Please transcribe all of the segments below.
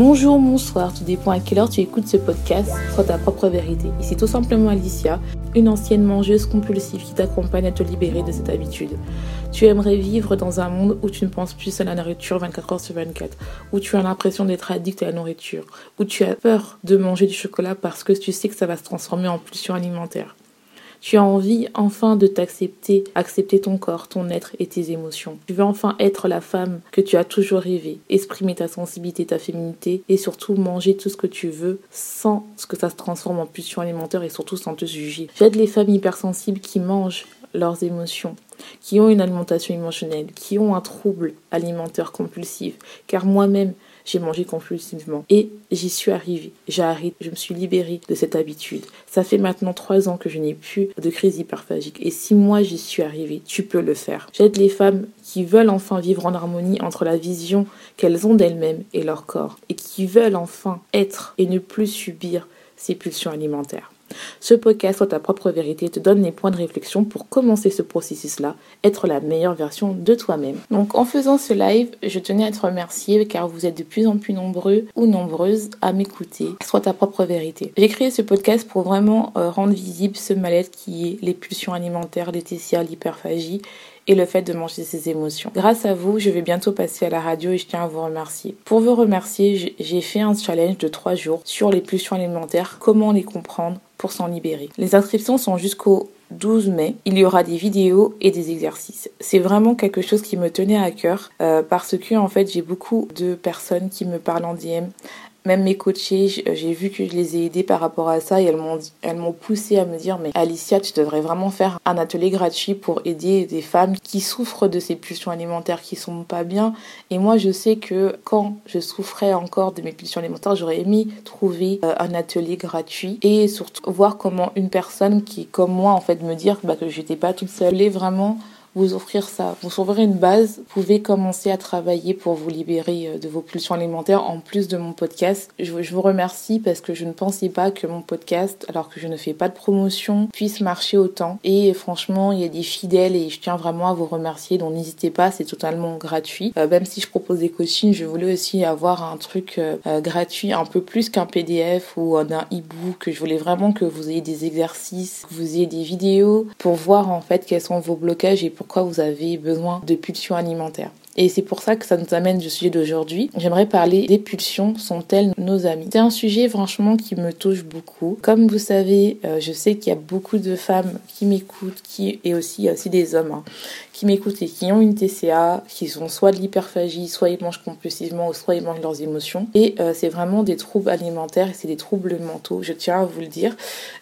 Bonjour, bonsoir, tout dépend à quelle heure tu écoutes ce podcast, soit ta propre vérité. Ici tout simplement Alicia, une ancienne mangeuse compulsive qui t'accompagne à te libérer de cette habitude. Tu aimerais vivre dans un monde où tu ne penses plus à la nourriture 24 heures sur 24, où tu as l'impression d'être addict à la nourriture, où tu as peur de manger du chocolat parce que tu sais que ça va se transformer en pulsion alimentaire. Tu as envie enfin de t'accepter, accepter ton corps, ton être et tes émotions. Tu veux enfin être la femme que tu as toujours rêvé, exprimer ta sensibilité, ta féminité et surtout manger tout ce que tu veux sans que ça se transforme en pulsion alimentaire et surtout sans te juger. J'aide les femmes hypersensibles qui mangent leurs émotions, qui ont une alimentation émotionnelle, qui ont un trouble alimentaire compulsif. Car moi-même, j'ai mangé compulsivement. Et j'y suis arrivée. J'ai je me suis libérée de cette habitude. Ça fait maintenant trois ans que je n'ai plus de crise hyperphagique. Et si moi j'y suis arrivée, tu peux le faire. J'aide les femmes qui veulent enfin vivre en harmonie entre la vision qu'elles ont d'elles-mêmes et leur corps. Et qui veulent enfin être et ne plus subir ces pulsions alimentaires. Ce podcast soit ta propre vérité te donne les points de réflexion pour commencer ce processus-là, être la meilleure version de toi-même. Donc en faisant ce live, je tenais à te remercier car vous êtes de plus en plus nombreux ou nombreuses à m'écouter. Soit ta propre vérité. J'ai créé ce podcast pour vraiment euh, rendre visible ce mal-être qui est les pulsions alimentaires, les TCA, l'hyperphagie et le fait de manger ses émotions. Grâce à vous, je vais bientôt passer à la radio et je tiens à vous remercier. Pour vous remercier, j'ai fait un challenge de 3 jours sur les pulsions alimentaires, comment les comprendre pour s'en libérer. Les inscriptions sont jusqu'au 12 mai, il y aura des vidéos et des exercices. C'est vraiment quelque chose qui me tenait à cœur euh, parce que en fait j'ai beaucoup de personnes qui me parlent en DM même mes coachés, j'ai vu que je les ai aidés par rapport à ça et elles m'ont elles m'ont poussé à me dire mais Alicia, tu devrais vraiment faire un atelier gratuit pour aider des femmes qui souffrent de ces pulsions alimentaires qui sont pas bien. Et moi je sais que quand je souffrais encore de mes pulsions alimentaires, j'aurais aimé trouver euh, un atelier gratuit et surtout voir comment une personne qui comme moi en fait me dire bah, que j'étais pas toute seule, vraiment vous offrir ça, vous offrir une base. Vous pouvez commencer à travailler pour vous libérer euh, de vos pulsions alimentaires en plus de mon podcast. Je vous remercie parce que je ne pensais pas que mon podcast, alors que je ne fais pas de promotion, puisse marcher autant. Et franchement, il y a des fidèles et je tiens vraiment à vous remercier. Donc n'hésitez pas, c'est totalement gratuit. Euh, même si je propose des coachings, je voulais aussi avoir un truc euh, gratuit, un peu plus qu'un PDF ou un e-book. Je voulais vraiment que vous ayez des exercices, que vous ayez des vidéos pour voir en fait quels sont vos blocages et pourquoi vous avez besoin de pulsions alimentaires. Et c'est pour ça que ça nous amène au sujet d'aujourd'hui. J'aimerais parler des pulsions, sont-elles nos amis C'est un sujet franchement qui me touche beaucoup. Comme vous savez, euh, je sais qu'il y a beaucoup de femmes qui m'écoutent, qui et aussi des hommes hein, qui m'écoutent et qui ont une TCA, qui sont soit de l'hyperphagie, soit ils mangent compulsivement, soit ils mangent leurs émotions. Et euh, c'est vraiment des troubles alimentaires et c'est des troubles mentaux, je tiens à vous le dire.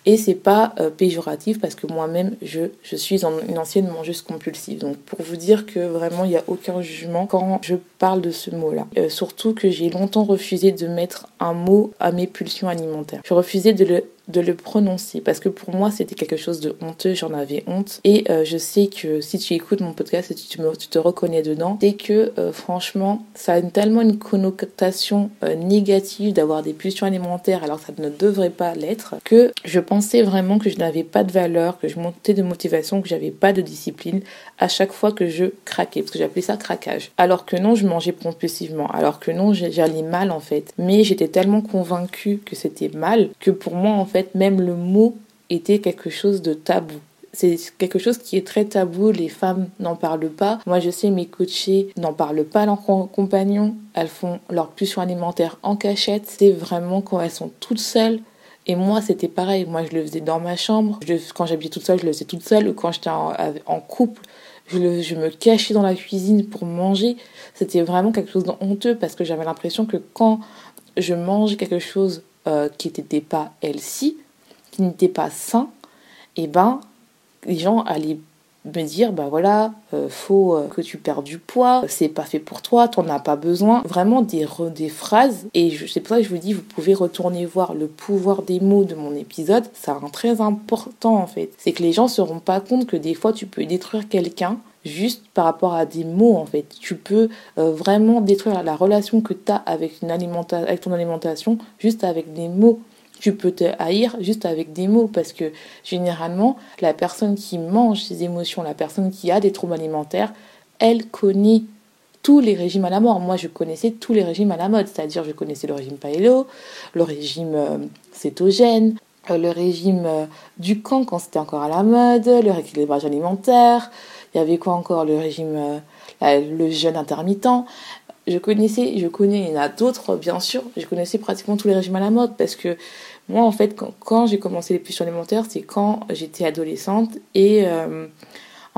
Et c'est pas euh, péjoratif parce que moi-même, je, je suis une ancienne mangeuse compulsive. Donc pour vous dire que vraiment, il n'y a aucun jugement quand je parle de ce mot-là. Euh, surtout que j'ai longtemps refusé de mettre un mot à mes pulsions alimentaires. Je refusais de le de le prononcer parce que pour moi c'était quelque chose de honteux, j'en avais honte et euh, je sais que si tu écoutes mon podcast et tu, te reconnais dedans, c'est que euh, franchement ça a tellement une connotation euh, négative d'avoir des pulsions alimentaires alors que ça ne devrait pas l'être que je pensais vraiment que je n'avais pas de valeur, que je montais de motivation, que j'avais pas de discipline à chaque fois que je craquais parce que j'appelais ça craquage. Alors que non, je mangeais compulsivement, alors que non, j'allais mal en fait. Mais j'étais tellement convaincue que c'était mal que pour moi en fait même le mot était quelque chose de tabou. C'est quelque chose qui est très tabou, les femmes n'en parlent pas. Moi, je sais, mes coachés n'en parlent pas leurs compagnons. Elles font leur pulsion alimentaire en cachette. C'est vraiment quand elles sont toutes seules. Et moi, c'était pareil. Moi, je le faisais dans ma chambre. quand j'habitais toute seule, je le faisais toute seule. Quand j'étais en, couple, je, me cachais dans la cuisine pour manger. C'était vraiment quelque chose de honteux parce que j'avais l'impression que quand je mangeais quelque chose euh, qui n'était pas healthy, qui n'était pas sain, et eh ben les gens allaient me dire bah voilà euh, faut euh, que tu perds du poids c'est pas fait pour toi t'en as pas besoin. Vraiment des des phrases. Et c'est pour ça que je vous dis vous pouvez retourner voir le pouvoir des mots de mon épisode. C'est un très important en fait. C'est que les gens se rendent pas compte que des fois tu peux détruire quelqu'un juste par rapport à des mots en fait. Tu peux euh, vraiment détruire la relation que tu as avec, ton alimentation juste avec des mots tu peux te haïr juste avec des mots parce que généralement, la personne qui mange ses émotions, la personne qui a des troubles alimentaires, elle connaît tous les régimes à la mort. Moi, je connaissais tous les régimes à la mode, c'est-à-dire je connaissais le régime paello, le régime euh, cétogène, euh, le régime du camp quand c'était encore à la mode, le rééquilibrage alimentaire, il y avait quoi encore le régime, le jeûne intermittent? Je connaissais, je connais, il y en a d'autres bien sûr, je connaissais pratiquement tous les régimes à la mode parce que moi en fait quand, j'ai commencé les pulsions alimentaires c'est quand j'étais adolescente et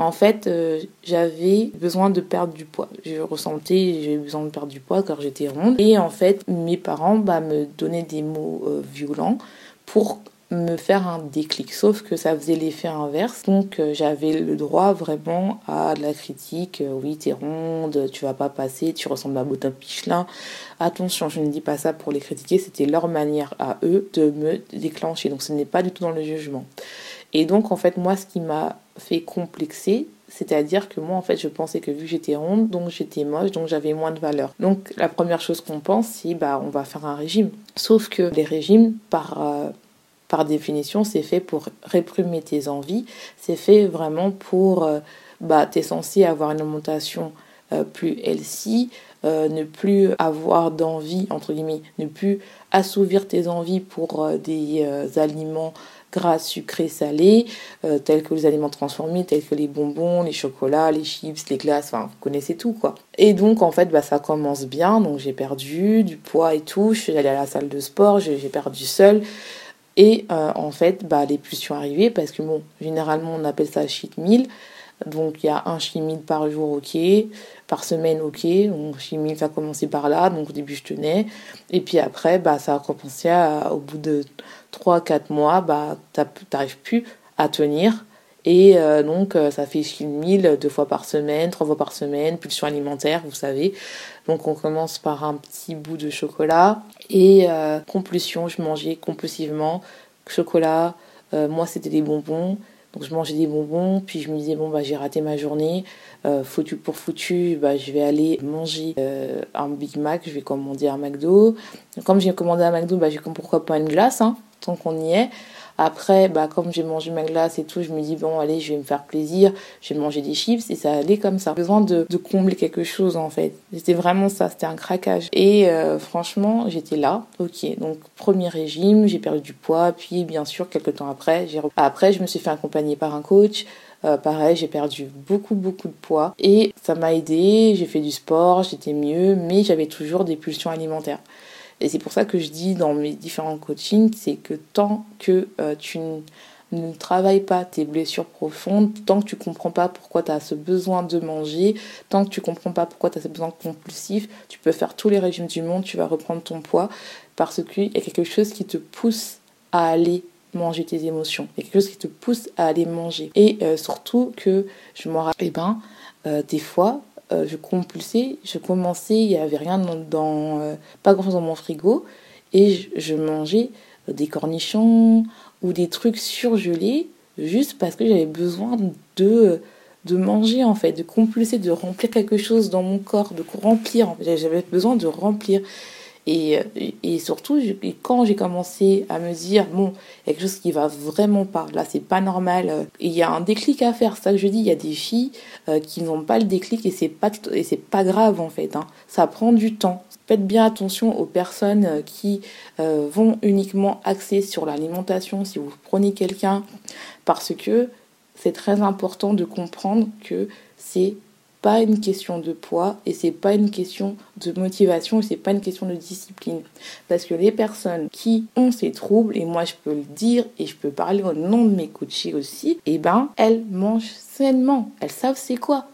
en fait, euh, j'avais besoin de perdre du poids. Je ressentais, j'avais besoin de perdre du poids car j'étais ronde. Et en fait, mes parents bah, me donnaient des mots euh, violents pour me faire un déclic. Sauf que ça faisait l'effet inverse. Donc euh, j'avais le droit vraiment à de la critique. oui, t'es ronde, tu vas pas passer, tu ressembles à Botin Pichelin. Attention, je ne dis pas ça pour les critiquer, c'était leur manière à eux de me déclencher. Donc ce n'est pas du tout dans le jugement. Et donc, en fait, moi, ce qui m'a fait complexer, c'est-à-dire que moi, en fait, je pensais que vu que j'étais ronde, donc j'étais moche, donc j'avais moins de valeur. Donc, la première chose qu'on pense, c'est bah, on va faire un régime. Sauf que les régimes, par, euh, par définition, c'est fait pour réprimer tes envies. C'est fait vraiment pour. Euh, bah, censé avoir une alimentation euh, plus healthy, ne plus avoir d'envie, entre guillemets, ne plus assouvir tes envies pour des aliments gras, sucrés, salés, euh, tels que les aliments transformés, tels que les bonbons, les chocolats, les chips, les glaces, enfin, vous connaissez tout, quoi. Et donc, en fait, bah, ça commence bien, donc j'ai perdu du poids et tout, je suis allée à la salle de sport, j'ai perdu seul. Et euh, en fait, bah, les pulsions arrivaient parce que, bon, généralement, on appelle ça cheat meal. Donc il y a un chimie par jour, ok. Par semaine, ok. Donc chimie, ça a commencé par là. Donc au début, je tenais. Et puis après, bah, ça a commencé au bout de 3-4 mois, bah, n'arrives plus à tenir. Et euh, donc, euh, ça fait 1000 deux fois par semaine, trois fois par semaine, pulsion alimentaire, vous savez. Donc, on commence par un petit bout de chocolat. Et euh, compulsion, je mangeais compulsivement chocolat. moi, c'était des bonbons. Donc je mangeais des bonbons, puis je me disais bon bah j'ai raté ma journée, euh, foutu pour foutu, bah je vais aller manger euh, un Big Mac, je vais commander un McDo. Comme j'ai commandé un McDo, bah j'ai comme pourquoi pas une glace, hein, tant qu'on y est. Après, bah, comme j'ai mangé ma glace et tout, je me dis, bon, allez, je vais me faire plaisir, je vais manger des chips, et ça allait comme ça. Besoin de, de combler quelque chose, en fait. C'était vraiment ça, c'était un craquage. Et euh, franchement, j'étais là, ok. Donc, premier régime, j'ai perdu du poids, puis bien sûr, quelques temps après, j'ai après, je me suis fait accompagner par un coach. Euh, pareil, j'ai perdu beaucoup, beaucoup de poids et ça m'a aidé. J'ai fait du sport, j'étais mieux, mais j'avais toujours des pulsions alimentaires. Et c'est pour ça que je dis dans mes différents coachings, c'est que tant que euh, tu ne travailles pas tes blessures profondes, tant que tu comprends pas pourquoi tu as ce besoin de manger, tant que tu comprends pas pourquoi tu as ce besoin compulsif, tu peux faire tous les régimes du monde, tu vas reprendre ton poids parce qu'il y a quelque chose qui te pousse à aller manger tes émotions. Il y a quelque chose qui te pousse à aller manger. Et euh, surtout que je me rappelle, eh ben, euh, des fois, euh, je compulsais, je commençais, il n'y avait rien dans, euh, pas grand chose dans mon frigo, et je, mangeais des cornichons ou des trucs surgelés juste parce que j'avais besoin de de manger en fait, de compulser, de remplir quelque chose dans mon corps, de remplir. J'avais besoin de remplir. Et, et surtout, quand j'ai commencé à me dire, bon, il y a quelque chose qui va vraiment pas, là c'est pas normal, il y a un déclic à faire, c'est ça que je dis, il y a des filles euh, qui n'ont pas le déclic et c'est pas, et c'est pas grave en fait, hein. ça prend du temps. Faites bien attention aux personnes euh, qui euh, vont uniquement axer sur l'alimentation si vous prenez quelqu'un, parce que c'est très important de comprendre que c'est pas une question de poids et c'est pas une question de motivation et c'est pas une question de discipline. Parce que les personnes qui ont ces troubles, et moi je peux le dire et je peux parler au nom de mes coachés aussi, et eh ben elles mangent sainement. Elles savent c'est quoi.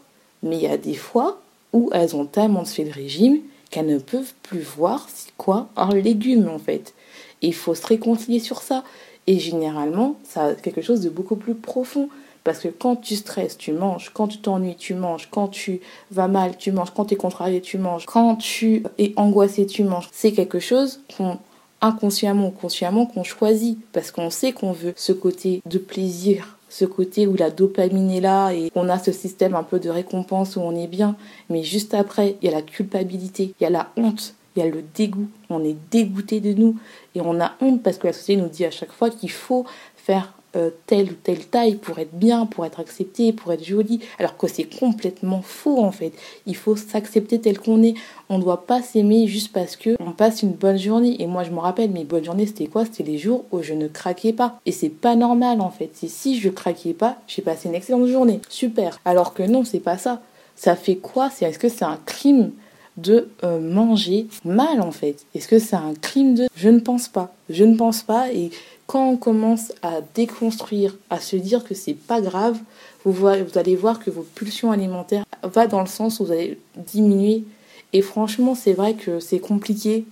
Mais il y a des fois où elles ont tellement fait le régime qu'elles ne peuvent plus voir c'est quoi un légume en fait. Et il faut se réconcilier sur ça. Et généralement, ça a quelque chose de beaucoup plus profond. Parce que quand tu stresses, tu manges. Quand tu t'ennuies, tu manges. Quand tu vas mal, tu manges. Quand tu es contrarié, tu manges. Quand tu es angoissé, tu manges. C'est quelque chose qu'on inconsciemment ou consciemment qu'on choisit parce qu'on sait qu'on veut ce côté de plaisir ce côté où la dopamine est là et qu'on a ce système un peu de récompense où on est bien. Mais juste après, il y a la culpabilité, il y a la honte, il y a le dégoût. On est dégoûté de nous. Et on a honte parce que la société nous dit à chaque fois qu'il faut faire euh, telle ou telle taille pour être bien, pour être accepté, pour être joli. Alors que c'est complètement faux en fait. Il faut s'accepter tel qu'on est. On ne doit pas s'aimer juste parce que on passe une bonne journée. Et moi je me rappelle, mes bonnes journées c'était quoi? C'était les jours où je ne craquais pas. Et c'est pas normal en fait. Si je craquais pas, j'ai passé une excellente journée. Super. Alors que non, c'est pas ça. Ça fait quoi? Est-ce que c'est un crime de euh, manger mal en fait? Est-ce que c'est un crime de... Je ne pense pas. Je ne pense pas et quand on commence à déconstruire, à se dire que c'est pas grave, vous, allez voir que vos pulsions alimentaires vont dans le sens où vous allez diminuer. Et franchement, c'est vrai que c'est compliqué,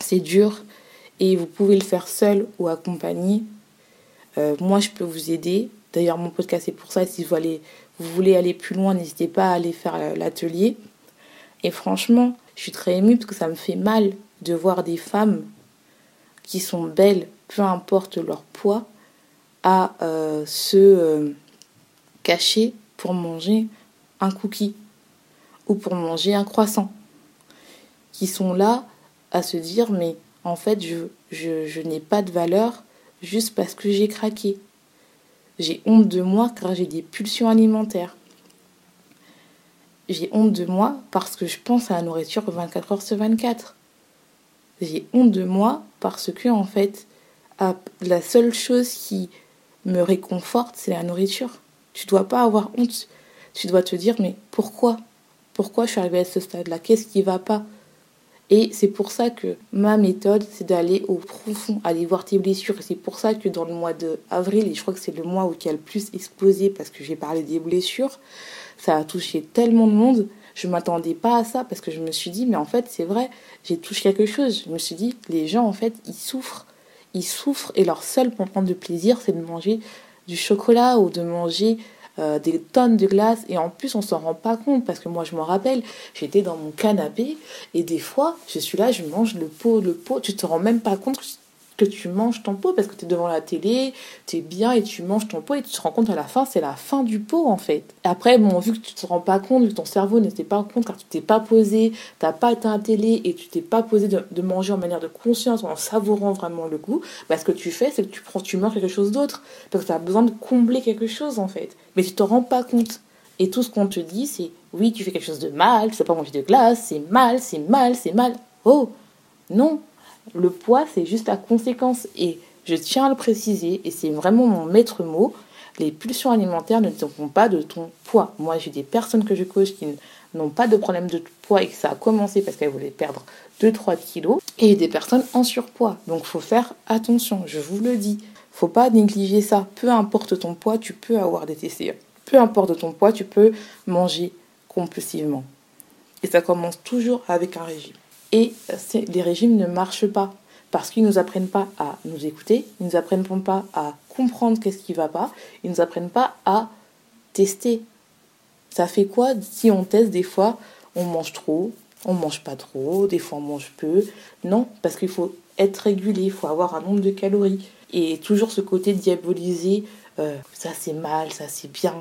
c'est dur, et vous pouvez le faire seul ou accompagné. Euh, moi, je peux vous aider. D'ailleurs, mon podcast est pour ça. Si vous, vous voulez aller plus loin, n'hésitez pas à aller faire l'atelier. Et franchement, je suis très émue parce que ça me fait mal de voir des femmes qui sont belles, peu importe leur poids, à euh, se euh, cacher pour manger un cookie ou pour manger un croissant. Qui sont là à se dire mais en fait je, je, je n'ai pas de valeur juste parce que j'ai craqué. J'ai honte de moi car j'ai des pulsions alimentaires. J'ai honte de moi parce que je pense à la nourriture 24 heures sur 24. J'ai honte de moi parce que en fait la seule chose qui me réconforte, c'est la nourriture. Tu dois pas avoir honte. Tu dois te dire, mais pourquoi? Pourquoi je suis arrivée à ce stade-là? Qu'est-ce qui va pas? Et c'est pour ça que ma méthode, c'est d'aller au profond, aller voir tes blessures. Et c'est pour ça que dans le mois d'avril, et je crois que c'est le mois où y a le plus explosé parce que j'ai parlé des blessures, ça a touché tellement de monde. Je ne m'attendais pas à ça parce que je me suis dit, mais en fait, c'est vrai, j'ai touché quelque chose. Je me suis dit, les gens, en fait, ils souffrent ils souffrent et leur seul moment de plaisir, c'est de manger du chocolat ou de manger euh, des tonnes de glace. Et en plus, on s'en rend pas compte parce que moi, je me rappelle, j'étais dans mon canapé et des fois, je suis là, je mange le pot, le pot. Tu te rends même pas compte que tu manges ton pot parce que tu es devant la télé, tu es bien et tu manges ton pot et tu te rends compte à la fin, c'est la fin du pot en fait. Après, bon, vu que tu te rends pas compte, vu que ton cerveau n'était pas compte car tu t'es pas posé, t'as pas éteint la télé et tu t'es pas posé de, manger en manière de conscience, en savourant vraiment le goût, bah, ce que tu fais, c'est que tu prends, tu manges quelque chose d'autre parce que tu as besoin de combler quelque chose en fait. Mais tu te rends pas compte. Et tout ce qu'on te dit, c'est oui, tu fais quelque chose de mal, tu sais pas manger de glace, c'est mal, c'est mal, c'est mal. Oh, non, le poids, c'est juste la conséquence. Et je tiens à le préciser, et c'est vraiment mon maître mot, les pulsions alimentaires ne dépendent pas de ton poids. Moi, j'ai des personnes que je coach qui n'ont pas de problème de poids et que ça a commencé parce qu'elles voulaient perdre 2-3 kilos, et des personnes en surpoids. Donc, faut faire attention, je vous le dis. faut pas négliger ça. Peu importe ton poids, tu peux avoir des TCE. Peu importe ton poids, tu peux manger compulsivement. Et ça commence toujours avec un régime. Et les régimes ne marchent pas parce qu'ils ne nous apprennent pas à nous écouter, ils ne nous apprennent pas à comprendre qu'est-ce qui ne va pas, ils ne nous apprennent pas à tester. Ça fait quoi si on teste des fois, on mange trop, on mange pas trop, des fois on mange peu? Non, parce qu'il faut être régulé, il faut avoir un nombre de calories. Et toujours ce côté diabolisé, euh, ça c'est mal, ça c'est bien.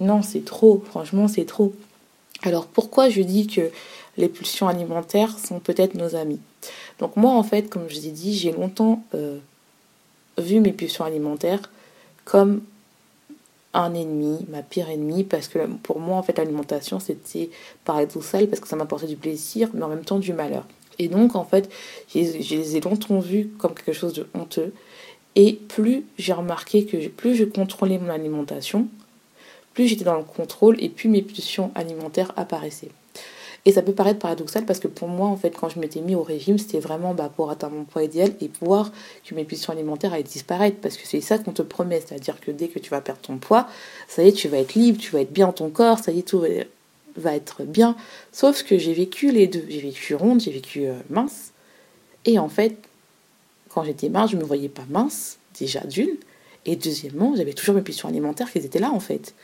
Non, c'est trop, franchement c'est trop. Alors pourquoi je dis que les pulsions alimentaires sont peut-être nos amis. Donc moi, en fait, comme je vous ai dit, j'ai longtemps euh, vu mes pulsions alimentaires comme un ennemi, ma pire ennemie, parce que pour moi, en fait, l'alimentation, c'était paradoxal, parce que ça m'apportait du plaisir, mais en même temps du malheur. Et donc, en fait, je les ai longtemps vus comme quelque chose de honteux. Et plus j'ai remarqué que plus je contrôlais mon alimentation, plus j'étais dans le contrôle et plus mes pulsions alimentaires apparaissaient. Et ça peut paraître paradoxal parce que pour moi, en fait, quand je m'étais mis au régime, c'était vraiment bah, pour atteindre mon poids idéal et voir que mes pulsions alimentaires allaient disparaître. Parce que c'est ça qu'on te promet. C'est-à-dire que dès que tu vas perdre ton poids, ça y est, tu vas être libre, tu vas être bien dans ton corps, ça y est, tout va être bien. Sauf que j'ai vécu les deux. J'ai vécu ronde, j'ai vécu euh, mince. Et en fait, quand j'étais mince, je ne me voyais pas mince, déjà d'une. Et deuxièmement, j'avais toujours mes pulsions alimentaires qui étaient là, en fait.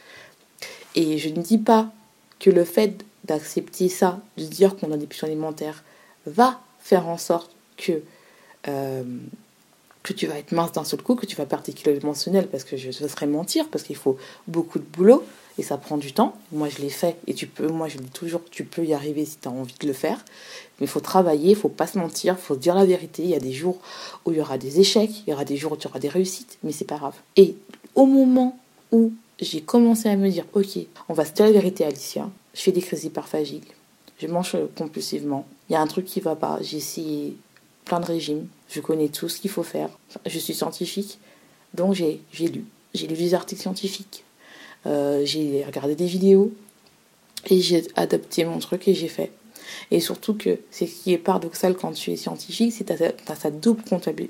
Et je ne dis pas que le fait d'accepter ça, de dire qu'on a des pulsions alimentaires, va faire en sorte que, euh, que tu vas être mince d'un seul coup, que tu vas perdre tes kilos parce que je, ce serait mentir, parce qu'il faut beaucoup de boulot. et ça prend du temps. Moi, je l'ai fait et tu peux, moi, je dis toujours, tu peux y arriver si tu as envie de le faire. Mais il faut travailler, il faut pas se mentir, il faut dire la vérité. Il y a des jours où il y aura des échecs, il y aura des jours où tu auras des réussites, mais c'est pas grave. Et au moment où j'ai commencé à me dire, ok, on va se dire la vérité, Alicia, je fais des crises hyperphagiques, je mange compulsivement, il y a un truc qui va pas, j'ai essayé plein de régimes, je connais tout ce qu'il faut faire, je suis scientifique, donc j'ai lu, j'ai lu des articles scientifiques, euh, j'ai regardé des vidéos. Et j'ai adapté mon truc et j'ai fait. Et surtout que c'est ce qui est paradoxal quand tu es scientifique, c'est que tu as, sa double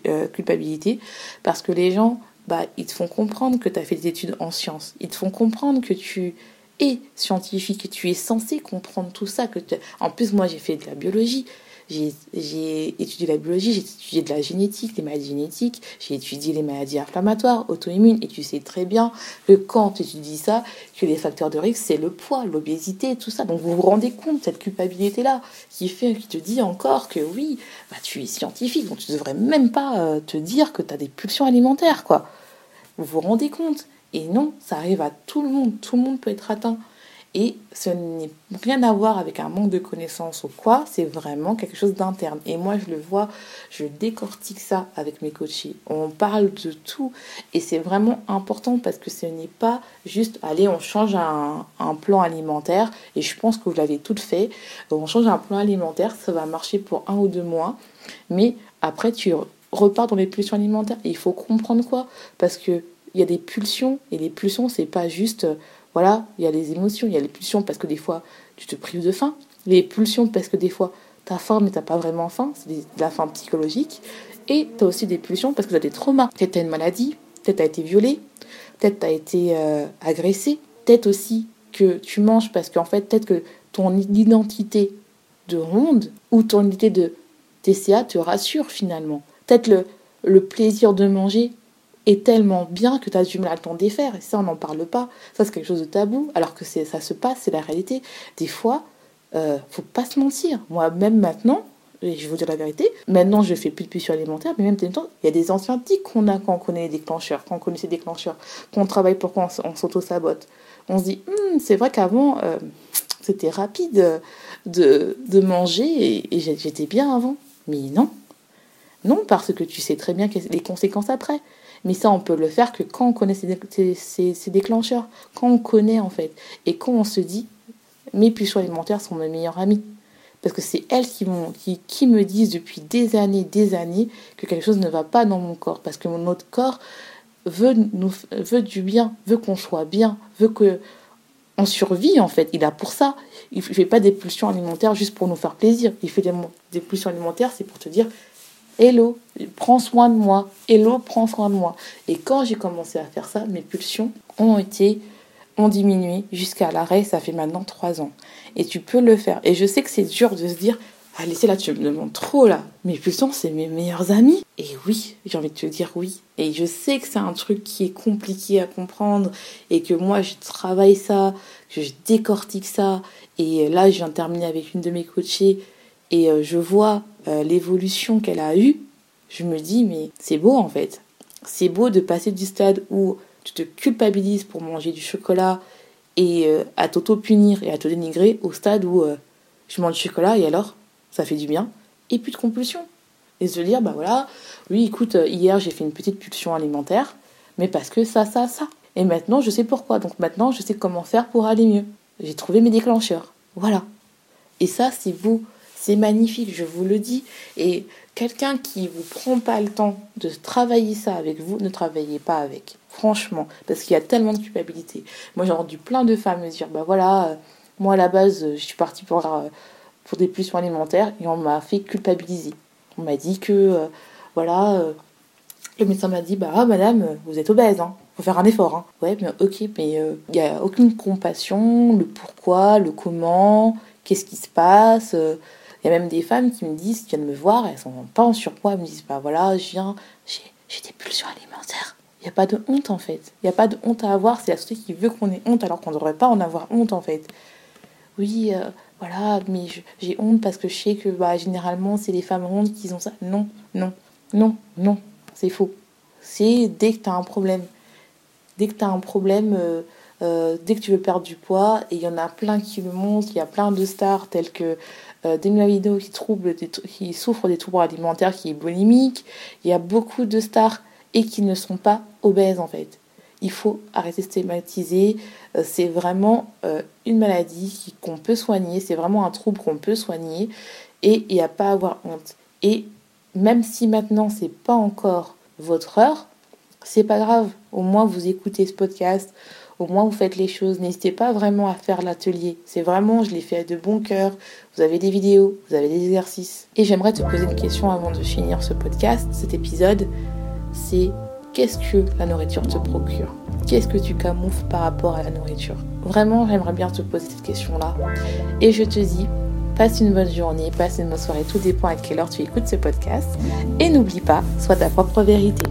euh, culpabilité parce que les gens, bah, ils te font comprendre que tu as fait des études en sciences. Ils te font comprendre que tu es scientifique et tu es censé comprendre tout ça. Que En plus, moi, j'ai fait de la biologie. J'ai étudié la biologie, j'ai étudié de la génétique, les maladies génétiques, j'ai étudié les maladies inflammatoires, auto-immunes, et tu sais très bien que quand tu étudies ça, que les facteurs de risque, c'est le poids, l'obésité, tout ça. Donc vous vous rendez compte cette culpabilité-là qui fait, qui te dit encore que oui, bah, tu es scientifique, donc tu devrais même pas euh, te dire que tu as des pulsions alimentaires, quoi. Vous vous rendez compte Et non, ça arrive à tout le monde, tout le monde peut être atteint. Et ce n'est rien à voir avec un manque de connaissances ou quoi, c'est vraiment quelque chose d'interne. Et moi, je le vois, je décortique ça avec mes coachés. On parle de tout et c'est vraiment important parce que ce n'est pas juste, allez, on change un, plan alimentaire et je pense que vous l'avez tout fait. On change un plan alimentaire, ça va marcher pour un ou deux mois, mais après, tu repars dans les pulsions alimentaires. Il faut comprendre quoi? Parce que il y a des pulsions et les pulsions, c'est pas juste voilà, il y a les émotions, il y a les pulsions parce que des fois tu te prives de faim, les pulsions parce que des fois tu as faim mais tu pas vraiment faim, c'est de la faim psychologique, et tu as aussi des pulsions parce que tu as des traumas. Peut-être une maladie, peut-être tu as été violé, peut-être tu as été euh, agressé, peut-être aussi que tu manges parce qu'en fait, peut-être que ton identité de ronde ou ton identité de TCA te rassure finalement. Peut-être le plaisir de manger est tellement bien que tu as du mal à t'en défaire. Et ça, on n'en parle pas. Ça, c'est quelque chose de tabou. Alors que ça se passe, c'est la réalité. Des fois, euh, faut pas se mentir. Moi, même maintenant, et je vais vous dire la vérité, maintenant, je fais plus de pulsions alimentaires, mais même temps, il y a des anciens tics qu'on a quand on connaît les déclencheurs, quand on connaît ces déclencheurs, qu'on travaille pour qu'on on s'auto-sabote. On se dit, hum, c'est vrai qu'avant, euh, c'était rapide de, de manger et, et j'étais bien avant. Mais non. Non, parce que tu sais très bien les conséquences après. Mais ça, on peut le faire que quand on connaît ces, déclencheurs, quand on connaît en fait, et quand on se dit, mes pulsions alimentaires sont mes meilleures amies. Parce que c'est elles qui, qui, qui me disent depuis des années, des années, que quelque chose ne va pas dans mon corps. Parce que notre corps veut, nous, veut du bien, veut qu'on soit bien, veut que on survit en fait. Il a pour ça. Il ne fait pas des pulsions alimentaires juste pour nous faire plaisir. Il fait des, des pulsions alimentaires, c'est pour te dire Hello, prends soin de moi. Hello, prends soin de moi. Et quand j'ai commencé à faire ça, mes pulsions ont été ont diminué jusqu'à l'arrêt. Ça fait maintenant trois ans. Et tu peux le faire. Et je sais que c'est dur de se dire, allez, c'est là, tu me demandes trop là. Mes pulsions, c'est mes meilleurs amis. Et oui, j'ai envie de te dire oui. Et je sais que c'est un truc qui est compliqué à comprendre et que moi, je travaille ça, que je décortique ça. Et là, je viens de terminer avec une de mes coachées et euh, je vois euh, l'évolution qu'elle a eue, je me dis, mais c'est beau en fait. C'est beau de passer du stade où tu te culpabilises pour manger du chocolat et euh, à t'auto-punir et à te dénigrer au stade où je mange du chocolat et alors, ça fait du bien et plus de compulsion. Et se dire, bah voilà, oui, écoute, hier j'ai fait une petite pulsion alimentaire, mais parce que ça, ça, ça. Et maintenant, je sais pourquoi. Donc maintenant, je sais comment faire pour aller mieux. J'ai trouvé mes déclencheurs. Voilà. Et ça, c'est vous c'est magnifique, je vous le dis. Et quelqu'un qui vous prend pas le temps de travailler ça avec vous, ne travaillez pas avec. Franchement, parce qu'il y a tellement de culpabilité. Moi, j'ai entendu plein de femmes me dire, bah voilà, euh, moi à la base, je suis partie pour, euh, pour des pulsions alimentaires et on m'a fait culpabiliser. On m'a dit que, euh, voilà, le médecin m'a dit, bah ah, madame, vous êtes obèse, hein. Faut faire un effort, hein. Ouais, mais ok, mais il n'y a aucune compassion, le pourquoi, le comment, qu'est-ce qui se passe. Il y a même des femmes qui me disent, qui viennent me voir, elles sont pas en surpoids, elles me disent, bah voilà, je viens, j'ai des pulsions alimentaires. Il n'y a pas de honte en fait. Il n'y a pas de honte à avoir. C'est la société qui veut qu'on ait honte alors qu'on ne devrait pas en avoir honte en fait. Oui, euh, voilà, mais j'ai honte parce que je sais que bah, généralement c'est les femmes rondes qui ont ça. Non, non, non, non, c'est faux. C'est dès que tu as un problème. Dès que tu as un problème, euh, euh, dès que tu veux perdre du poids, et il y en a plein qui le montrent, il y a plein de stars telles que euh, Demi Lovato qui, souffre des troubles alimentaires, qui est boulimique, il y a beaucoup de stars et qui ne sont pas obèses en fait. Il faut arrêter de stigmatiser, euh, c'est vraiment une maladie qu'on peut soigner, c'est vraiment un trouble qu'on peut soigner et il n'y a pas à avoir honte. Et même si maintenant c'est pas encore votre heure, c'est pas grave. Au moins vous écoutez ce podcast, au moins vous faites les choses. N'hésitez pas vraiment à faire l'atelier. C'est vraiment, je l'ai fait de bon cœur. Vous avez des vidéos, vous avez des exercices. Et j'aimerais te poser une question avant de finir ce podcast, cet épisode. C'est qu'est-ce que la nourriture te procure? Qu'est-ce que tu camoufles par rapport à la nourriture? Vraiment, j'aimerais bien te poser cette question-là. Et je te dis, passe une bonne journée, passe une bonne soirée. Tout dépend à quelle heure tu écoutes ce podcast. Et n'oublie pas, sois ta propre vérité.